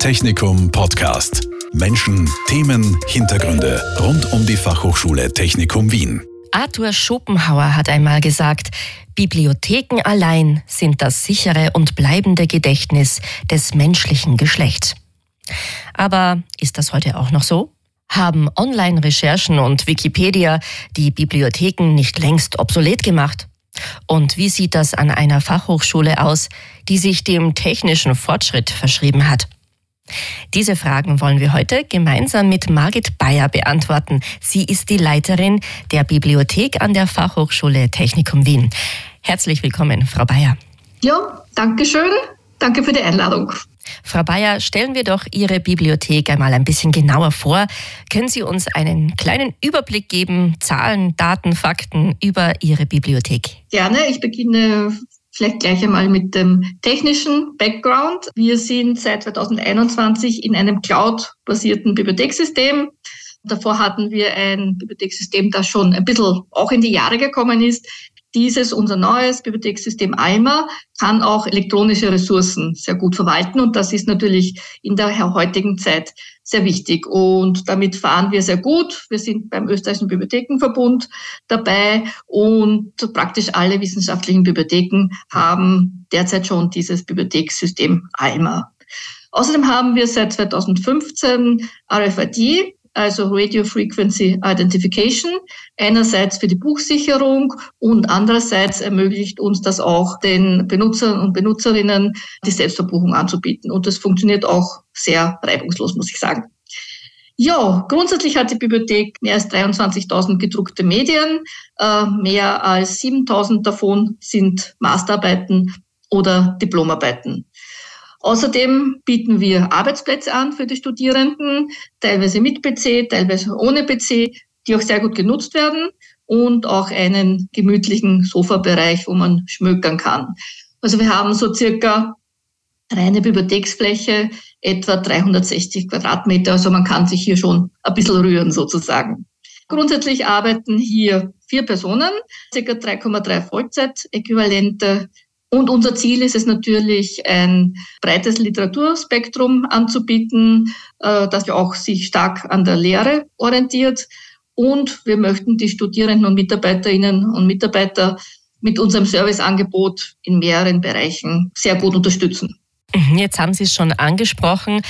Technikum Podcast. Menschen, Themen, Hintergründe rund um die Fachhochschule Technikum Wien. Arthur Schopenhauer hat einmal gesagt, Bibliotheken allein sind das sichere und bleibende Gedächtnis des menschlichen Geschlechts. Aber ist das heute auch noch so? Haben Online-Recherchen und Wikipedia die Bibliotheken nicht längst obsolet gemacht? Und wie sieht das an einer Fachhochschule aus, die sich dem technischen Fortschritt verschrieben hat? Diese Fragen wollen wir heute gemeinsam mit Margit Bayer beantworten. Sie ist die Leiterin der Bibliothek an der Fachhochschule Technikum Wien. Herzlich willkommen, Frau Bayer. Ja, danke schön. Danke für die Einladung. Frau Bayer, stellen wir doch Ihre Bibliothek einmal ein bisschen genauer vor. Können Sie uns einen kleinen Überblick geben, Zahlen, Daten, Fakten über Ihre Bibliothek? Gerne. Ich beginne vielleicht gleich einmal mit dem technischen Background. Wir sind seit 2021 in einem Cloud-basierten Bibliothekssystem. Davor hatten wir ein Bibliothekssystem, das schon ein bisschen auch in die Jahre gekommen ist. Dieses, unser neues Bibliothekssystem AIMA, kann auch elektronische Ressourcen sehr gut verwalten und das ist natürlich in der heutigen Zeit sehr wichtig. Und damit fahren wir sehr gut. Wir sind beim Österreichischen Bibliothekenverbund dabei und praktisch alle wissenschaftlichen Bibliotheken haben derzeit schon dieses Bibliothekssystem AIMA. Außerdem haben wir seit 2015 RFID, also Radio Frequency Identification, einerseits für die Buchsicherung und andererseits ermöglicht uns das auch den Benutzern und Benutzerinnen die Selbstverbuchung anzubieten. Und das funktioniert auch sehr reibungslos, muss ich sagen. Ja, grundsätzlich hat die Bibliothek mehr als 23.000 gedruckte Medien. Äh, mehr als 7.000 davon sind Masterarbeiten oder Diplomarbeiten. Außerdem bieten wir Arbeitsplätze an für die Studierenden, teilweise mit PC, teilweise ohne PC, die auch sehr gut genutzt werden und auch einen gemütlichen Sofabereich, wo man schmökern kann. Also wir haben so circa reine Bibliotheksfläche, etwa 360 Quadratmeter. Also man kann sich hier schon ein bisschen rühren sozusagen. Grundsätzlich arbeiten hier vier Personen, circa 3,3 Vollzeitäquivalente und unser Ziel ist es natürlich, ein breites Literaturspektrum anzubieten, äh, das ja auch sich stark an der Lehre orientiert. Und wir möchten die Studierenden und Mitarbeiterinnen und Mitarbeiter mit unserem Serviceangebot in mehreren Bereichen sehr gut unterstützen. Mhm, jetzt haben Sie es schon angesprochen.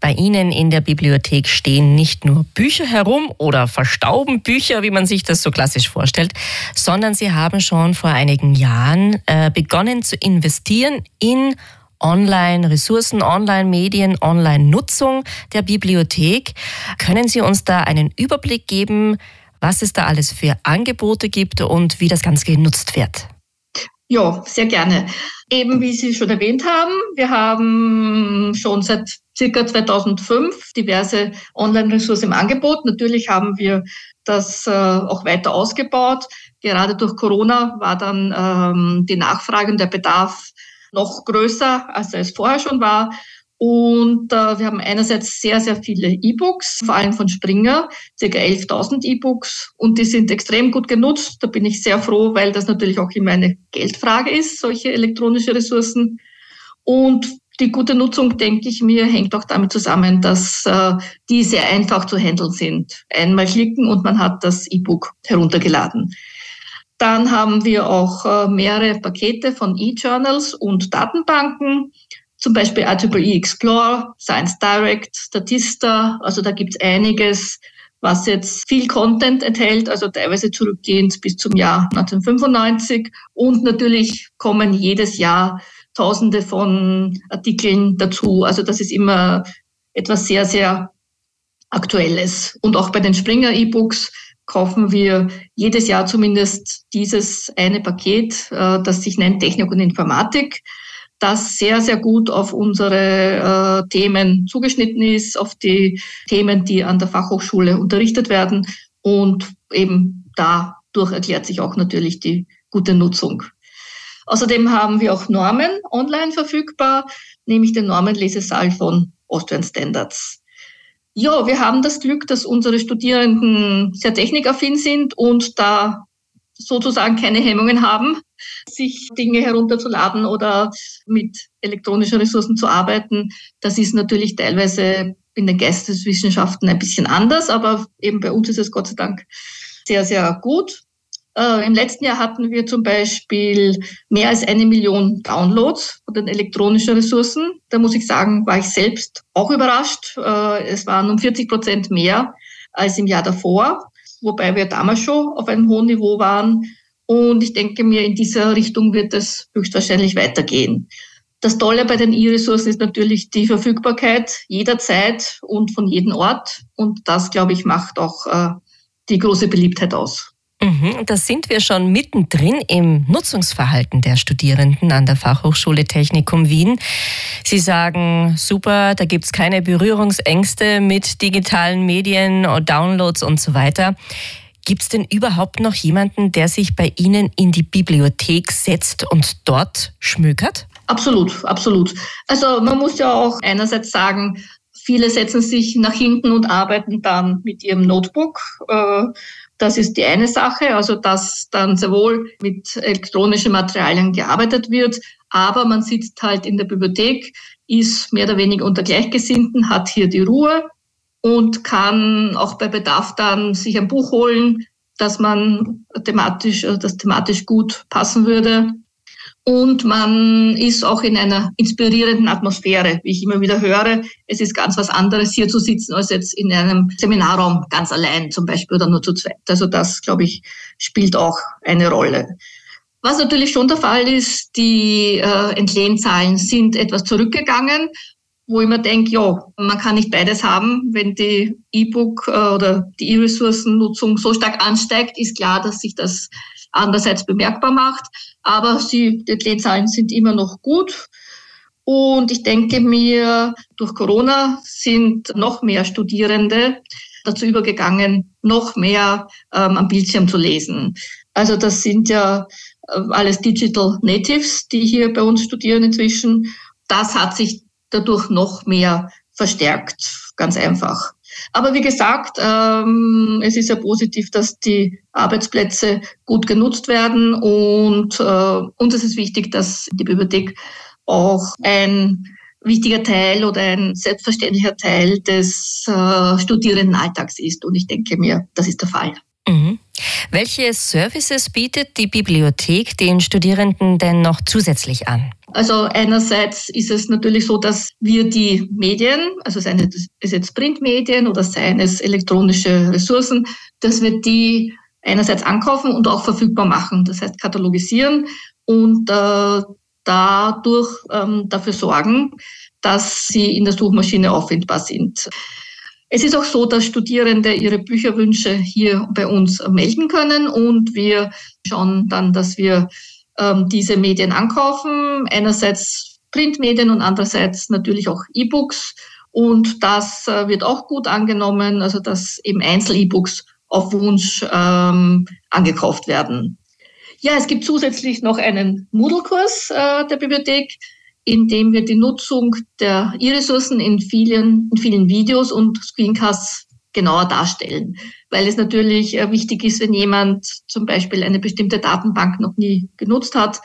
Bei Ihnen in der Bibliothek stehen nicht nur Bücher herum oder verstauben Bücher, wie man sich das so klassisch vorstellt, sondern Sie haben schon vor einigen Jahren äh, begonnen zu investieren in Online-Ressourcen, Online-Medien, Online-Nutzung der Bibliothek. Können Sie uns da einen Überblick geben, was es da alles für Angebote gibt und wie das Ganze genutzt wird? Ja, sehr gerne. Eben wie Sie schon erwähnt haben, wir haben schon seit circa 2005 diverse Online-Ressourcen im Angebot. Natürlich haben wir das äh, auch weiter ausgebaut. Gerade durch Corona war dann ähm, die Nachfrage und der Bedarf noch größer, als es vorher schon war. Und äh, wir haben einerseits sehr, sehr viele E-Books, vor allem von Springer, ca. 11.000 E-Books. Und die sind extrem gut genutzt. Da bin ich sehr froh, weil das natürlich auch immer eine Geldfrage ist, solche elektronische Ressourcen. Und die gute Nutzung, denke ich mir, hängt auch damit zusammen, dass äh, die sehr einfach zu handeln sind. Einmal klicken und man hat das E-Book heruntergeladen. Dann haben wir auch äh, mehrere Pakete von E-Journals und Datenbanken zum Beispiel IEEE Explore, Science Direct, Statista, also da gibt's einiges, was jetzt viel Content enthält, also teilweise zurückgehend bis zum Jahr 1995. Und natürlich kommen jedes Jahr Tausende von Artikeln dazu. Also das ist immer etwas sehr, sehr Aktuelles. Und auch bei den Springer E-Books kaufen wir jedes Jahr zumindest dieses eine Paket, äh, das sich nennt Technik und Informatik das sehr, sehr gut auf unsere äh, Themen zugeschnitten ist, auf die Themen, die an der Fachhochschule unterrichtet werden. Und eben dadurch erklärt sich auch natürlich die gute Nutzung. Außerdem haben wir auch Normen online verfügbar, nämlich den Normenlesesaal von Austrian Standards. Ja, wir haben das Glück, dass unsere Studierenden sehr technikaffin sind und da sozusagen keine Hemmungen haben, sich Dinge herunterzuladen oder mit elektronischen Ressourcen zu arbeiten. Das ist natürlich teilweise in den Geisteswissenschaften ein bisschen anders, aber eben bei uns ist es Gott sei Dank sehr, sehr gut. Äh, Im letzten Jahr hatten wir zum Beispiel mehr als eine Million Downloads von den elektronischen Ressourcen. Da muss ich sagen, war ich selbst auch überrascht. Äh, es waren um 40 Prozent mehr als im Jahr davor, wobei wir damals schon auf einem hohen Niveau waren. Und ich denke mir, in dieser Richtung wird es höchstwahrscheinlich weitergehen. Das Tolle bei den E-Ressourcen ist natürlich die Verfügbarkeit jederzeit und von jedem Ort. Und das, glaube ich, macht auch äh, die große Beliebtheit aus. Mhm, da sind wir schon mittendrin im Nutzungsverhalten der Studierenden an der Fachhochschule Technikum Wien. Sie sagen, super, da gibt es keine Berührungsängste mit digitalen Medien, Downloads und so weiter. Gibt es denn überhaupt noch jemanden, der sich bei Ihnen in die Bibliothek setzt und dort schmökert? Absolut, absolut. Also man muss ja auch einerseits sagen, viele setzen sich nach hinten und arbeiten dann mit ihrem Notebook. Äh, das ist die eine Sache, also dass dann sowohl mit elektronischen Materialien gearbeitet wird, aber man sitzt halt in der Bibliothek, ist mehr oder weniger unter Gleichgesinnten, hat hier die Ruhe und kann auch bei Bedarf dann sich ein Buch holen, das man thematisch, also das thematisch gut passen würde. Und man ist auch in einer inspirierenden Atmosphäre, wie ich immer wieder höre. Es ist ganz was anderes, hier zu sitzen, als jetzt in einem Seminarraum ganz allein zum Beispiel oder nur zu zweit. Also das, glaube ich, spielt auch eine Rolle. Was natürlich schon der Fall ist, die äh, Entlehnzahlen sind etwas zurückgegangen, wo ich mir denke, ja, man kann nicht beides haben. Wenn die E-Book äh, oder die E-Ressourcennutzung so stark ansteigt, ist klar, dass sich das andererseits bemerkbar macht. Aber sie, die Lehnzahlen sind immer noch gut. Und ich denke mir, durch Corona sind noch mehr Studierende dazu übergegangen, noch mehr ähm, am Bildschirm zu lesen. Also das sind ja äh, alles Digital Natives, die hier bei uns studieren inzwischen. Das hat sich dadurch noch mehr verstärkt, ganz einfach. Aber wie gesagt, ähm, es ist ja positiv, dass die Arbeitsplätze gut genutzt werden und äh, uns ist es wichtig, dass die Bibliothek auch ein wichtiger Teil oder ein selbstverständlicher Teil des äh, Studierendenalltags ist. Und ich denke mir, das ist der Fall. Mhm. Welche Services bietet die Bibliothek den Studierenden denn noch zusätzlich an? Also einerseits ist es natürlich so, dass wir die Medien, also seien es jetzt Printmedien oder seien es elektronische Ressourcen, dass wir die einerseits ankaufen und auch verfügbar machen, das heißt katalogisieren und äh, dadurch ähm, dafür sorgen, dass sie in der Suchmaschine auffindbar sind. Es ist auch so, dass Studierende ihre Bücherwünsche hier bei uns melden können und wir schauen dann, dass wir ähm, diese Medien ankaufen. Einerseits Printmedien und andererseits natürlich auch E-Books. Und das äh, wird auch gut angenommen, also dass eben Einzel-E-Books auf Wunsch ähm, angekauft werden. Ja, es gibt zusätzlich noch einen Moodle-Kurs äh, der Bibliothek, indem wir die Nutzung der E-Ressourcen in vielen, in vielen Videos und Screencasts genauer darstellen. Weil es natürlich äh, wichtig ist, wenn jemand zum Beispiel eine bestimmte Datenbank noch nie genutzt hat,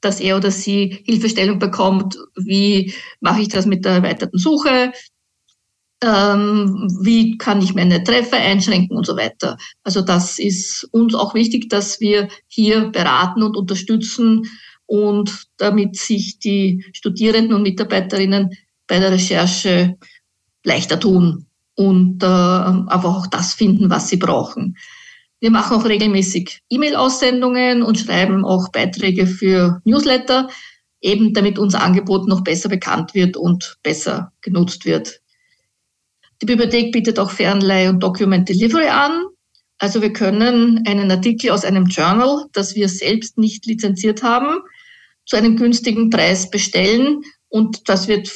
dass er oder sie Hilfestellung bekommt, wie mache ich das mit der erweiterten Suche, ähm, wie kann ich meine Treffer einschränken und so weiter. Also das ist uns auch wichtig, dass wir hier beraten und unterstützen und damit sich die Studierenden und Mitarbeiterinnen bei der Recherche leichter tun und äh, einfach auch das finden, was sie brauchen. Wir machen auch regelmäßig E-Mail-Aussendungen und schreiben auch Beiträge für Newsletter, eben damit unser Angebot noch besser bekannt wird und besser genutzt wird. Die Bibliothek bietet auch Fernleih und Document Delivery an. Also wir können einen Artikel aus einem Journal, das wir selbst nicht lizenziert haben, zu einem günstigen Preis bestellen. Und das wird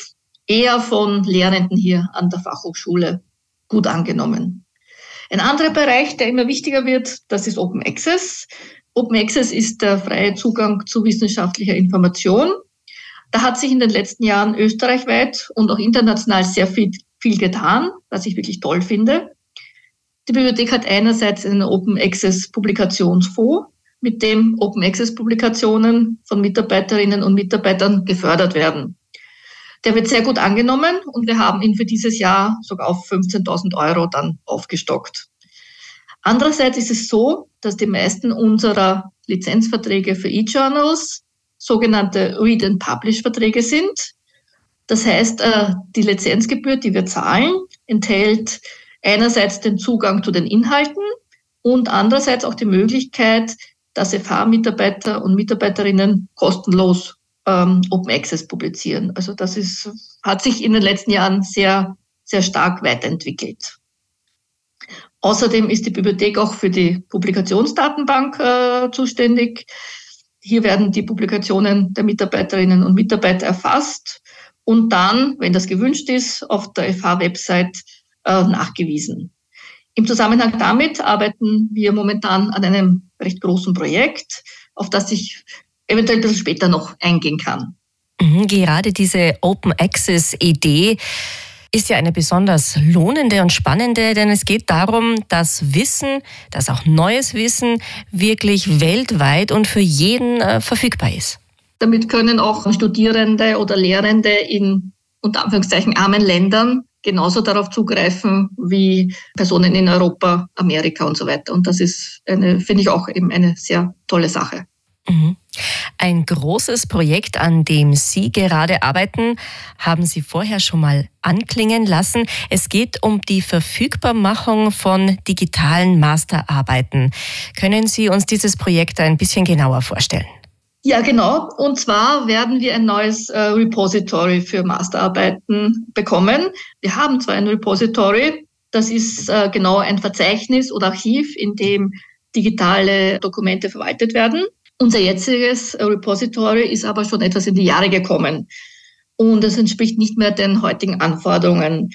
eher von Lehrenden hier an der Fachhochschule gut angenommen. Ein anderer Bereich, der immer wichtiger wird, das ist Open Access. Open Access ist der freie Zugang zu wissenschaftlicher Information. Da hat sich in den letzten Jahren österreichweit und auch international sehr viel, viel getan, was ich wirklich toll finde. Die Bibliothek hat einerseits einen Open Access Publikationsfonds, mit dem Open Access Publikationen von Mitarbeiterinnen und Mitarbeitern gefördert werden. Der wird sehr gut angenommen und wir haben ihn für dieses Jahr sogar auf 15.000 Euro dann aufgestockt. Andererseits ist es so, dass die meisten unserer Lizenzverträge für E-Journals sogenannte Read and Publish Verträge sind. Das heißt, äh, die Lizenzgebühr, die wir zahlen, enthält einerseits den Zugang zu den Inhalten und andererseits auch die Möglichkeit, dass FH-Mitarbeiter und Mitarbeiterinnen kostenlos ähm, Open Access publizieren. Also das ist, hat sich in den letzten Jahren sehr, sehr stark weiterentwickelt. Außerdem ist die Bibliothek auch für die Publikationsdatenbank äh, zuständig. Hier werden die Publikationen der Mitarbeiterinnen und Mitarbeiter erfasst und dann, wenn das gewünscht ist, auf der FH-Website äh, nachgewiesen. Im Zusammenhang damit arbeiten wir momentan an einem recht großen Projekt, auf das ich eventuell ein bisschen später noch eingehen kann. Mhm, gerade diese Open Access Idee ist ja eine besonders lohnende und spannende, denn es geht darum, dass Wissen, dass auch neues Wissen wirklich weltweit und für jeden äh, verfügbar ist. Damit können auch Studierende oder Lehrende in unter Anführungszeichen armen Ländern genauso darauf zugreifen wie Personen in Europa, Amerika und so weiter. Und das ist eine, finde ich auch eben eine sehr tolle Sache. Mhm. Ein großes Projekt, an dem Sie gerade arbeiten, haben Sie vorher schon mal anklingen lassen. Es geht um die Verfügbarmachung von digitalen Masterarbeiten. Können Sie uns dieses Projekt ein bisschen genauer vorstellen? Ja, genau. Und zwar werden wir ein neues äh, Repository für Masterarbeiten bekommen. Wir haben zwar ein Repository, das ist äh, genau ein Verzeichnis oder Archiv, in dem digitale Dokumente verwaltet werden. Unser jetziges Repository ist aber schon etwas in die Jahre gekommen und es entspricht nicht mehr den heutigen Anforderungen.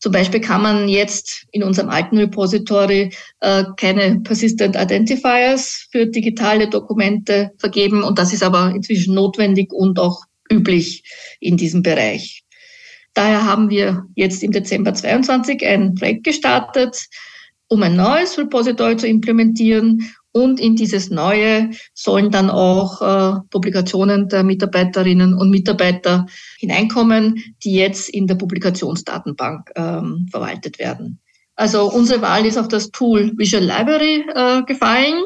Zum Beispiel kann man jetzt in unserem alten Repository äh, keine Persistent Identifiers für digitale Dokumente vergeben und das ist aber inzwischen notwendig und auch üblich in diesem Bereich. Daher haben wir jetzt im Dezember 22 ein Projekt gestartet, um ein neues Repository zu implementieren und in dieses Neue sollen dann auch äh, Publikationen der Mitarbeiterinnen und Mitarbeiter hineinkommen, die jetzt in der Publikationsdatenbank ähm, verwaltet werden. Also unsere Wahl ist auf das Tool Visual Library äh, gefallen.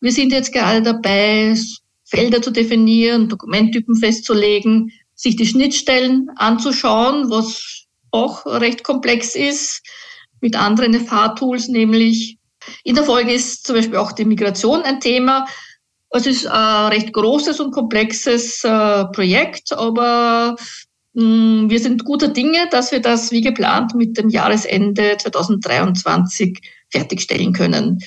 Wir sind jetzt gerade dabei, Felder zu definieren, Dokumenttypen festzulegen, sich die Schnittstellen anzuschauen, was auch recht komplex ist, mit anderen FH-Tools nämlich in der Folge ist zum Beispiel auch die Migration ein Thema. Es ist ein recht großes und komplexes äh, Projekt, aber mm, wir sind guter Dinge, dass wir das wie geplant mit dem Jahresende 2023 fertigstellen können.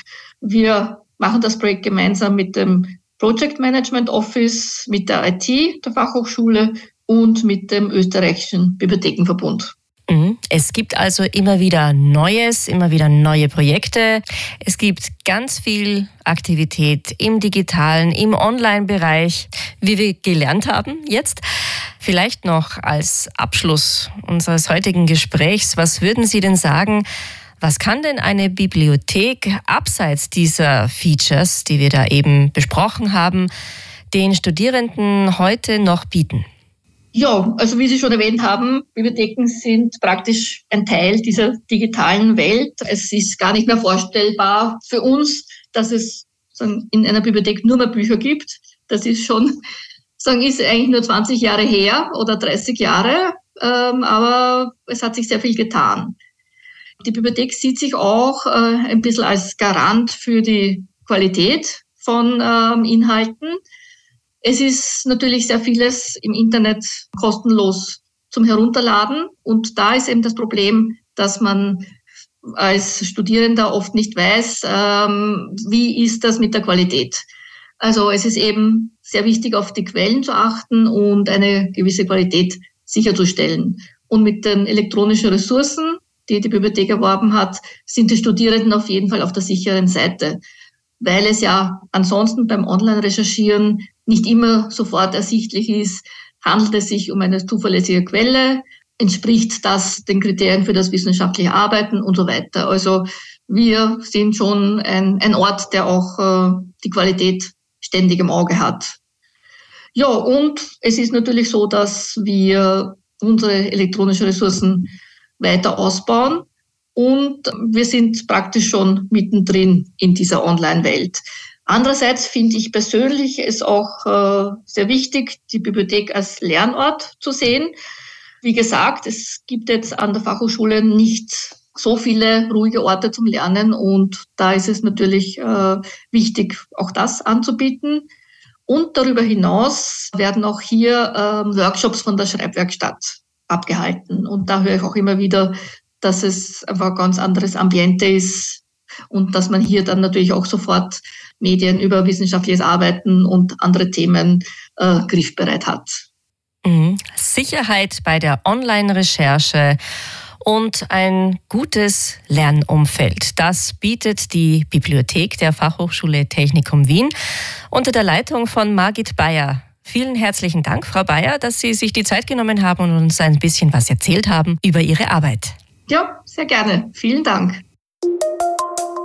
Wir machen das Projekt gemeinsam mit dem Project Management Office, mit der IT der Fachhochschule und mit dem österreichischen Bibliothekenverbund. Mhm. Es gibt also immer wieder Neues, immer wieder neue Projekte. Es gibt ganz viel Aktivität im digitalen, im Online-Bereich, wie wir gelernt haben jetzt. Vielleicht noch als Abschluss unseres heutigen Gesprächs, was würden Sie denn sagen, was kann denn eine Bibliothek abseits dieser Features, die wir da eben besprochen haben, den Studierenden heute noch bieten? Ja, also wie Sie schon erwähnt haben, Bibliotheken sind praktisch ein Teil dieser digitalen Welt. Es ist gar nicht mehr vorstellbar für uns, dass es in einer Bibliothek nur mehr Bücher gibt. Das ist schon, sagen, ist eigentlich nur 20 Jahre her oder 30 Jahre, ähm, aber es hat sich sehr viel getan. Die Bibliothek sieht sich auch äh, ein bisschen als Garant für die Qualität von ähm, Inhalten. Es ist natürlich sehr vieles im Internet kostenlos zum Herunterladen. Und da ist eben das Problem, dass man als Studierender oft nicht weiß, ähm, wie ist das mit der Qualität. Also es ist eben sehr wichtig, auf die Quellen zu achten und eine gewisse Qualität sicherzustellen. Und mit den elektronischen Ressourcen, die die Bibliothek erworben hat, sind die Studierenden auf jeden Fall auf der sicheren Seite, weil es ja ansonsten beim Online-Recherchieren nicht immer sofort ersichtlich ist, handelt es sich um eine zuverlässige Quelle, entspricht das den Kriterien für das wissenschaftliche Arbeiten und so weiter. Also wir sind schon ein, ein Ort, der auch äh, die Qualität ständig im Auge hat. Ja, und es ist natürlich so, dass wir unsere elektronischen Ressourcen weiter ausbauen und wir sind praktisch schon mittendrin in dieser Online-Welt. Andererseits finde ich persönlich es auch äh, sehr wichtig, die Bibliothek als Lernort zu sehen. Wie gesagt, es gibt jetzt an der Fachhochschule nicht so viele ruhige Orte zum Lernen und da ist es natürlich äh, wichtig, auch das anzubieten. Und darüber hinaus werden auch hier äh, Workshops von der Schreibwerkstatt abgehalten. Und da höre ich auch immer wieder, dass es einfach ein ganz anderes Ambiente ist und dass man hier dann natürlich auch sofort Medien über wissenschaftliches Arbeiten und andere Themen äh, griffbereit hat. Mhm. Sicherheit bei der Online-Recherche und ein gutes Lernumfeld. Das bietet die Bibliothek der Fachhochschule Technikum Wien unter der Leitung von Margit Bayer. Vielen herzlichen Dank, Frau Bayer, dass Sie sich die Zeit genommen haben und uns ein bisschen was erzählt haben über Ihre Arbeit. Ja, sehr gerne. Vielen Dank.